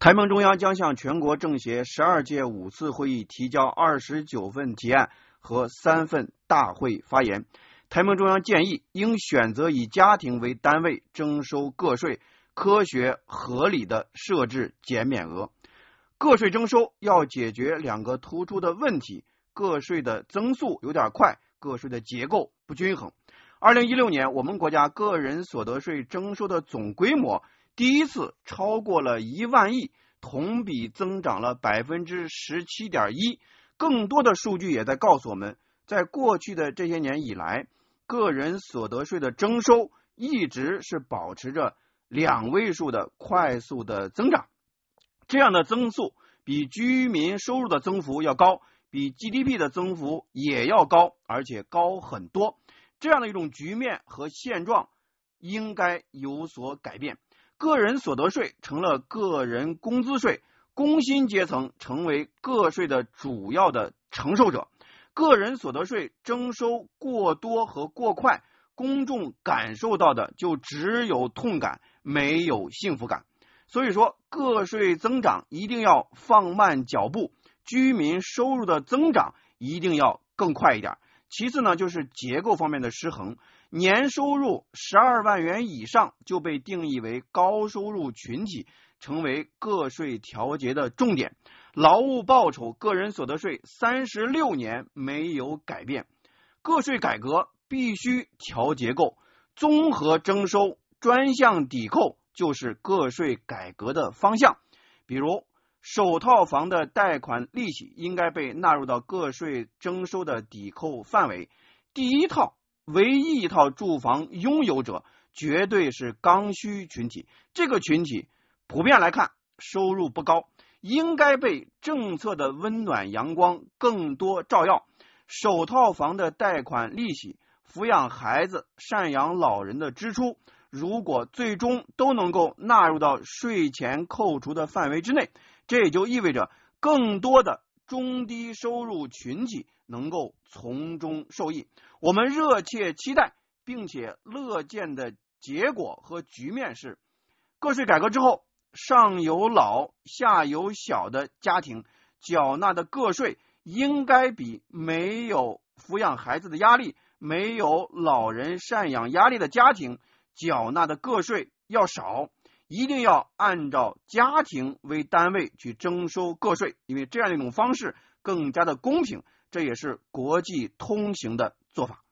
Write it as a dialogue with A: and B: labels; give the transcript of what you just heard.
A: 台盟中央将向全国政协十二届五次会议提交二十九份提案和三份大会发言。台盟中央建议，应选择以家庭为单位征收个税，科学合理的设置减免额。个税征收要解决两个突出的问题：个税的增速有点快，个税的结构不均衡。二零一六年，我们国家个人所得税征收的总规模。第一次超过了一万亿，同比增长了百分之十七点一。更多的数据也在告诉我们，在过去的这些年以来，个人所得税的征收一直是保持着两位数的快速的增长。这样的增速比居民收入的增幅要高，比 GDP 的增幅也要高，而且高很多。这样的一种局面和现状应该有所改变。个人所得税成了个人工资税，工薪阶层成为个税的主要的承受者。个人所得税征收过多和过快，公众感受到的就只有痛感，没有幸福感。所以说，个税增长一定要放慢脚步，居民收入的增长一定要更快一点。其次呢，就是结构方面的失衡。年收入十二万元以上就被定义为高收入群体，成为个税调节的重点。劳务报酬个人所得税三十六年没有改变，个税改革必须调结构，综合征收、专项抵扣就是个税改革的方向。比如，首套房的贷款利息应该被纳入到个税征收的抵扣范围。第一套。唯一一套住房拥有者绝对是刚需群体，这个群体普遍来看收入不高，应该被政策的温暖阳光更多照耀。首套房的贷款利息、抚养孩子、赡养老人的支出，如果最终都能够纳入到税前扣除的范围之内，这也就意味着更多的中低收入群体。能够从中受益，我们热切期待并且乐见的结果和局面是，个税改革之后，上有老下有小的家庭缴纳的个税应该比没有抚养孩子的压力、没有老人赡养压力的家庭缴纳的个税要少，一定要按照家庭为单位去征收个税，因为这样一种方式更加的公平。这也是国际通行的做法。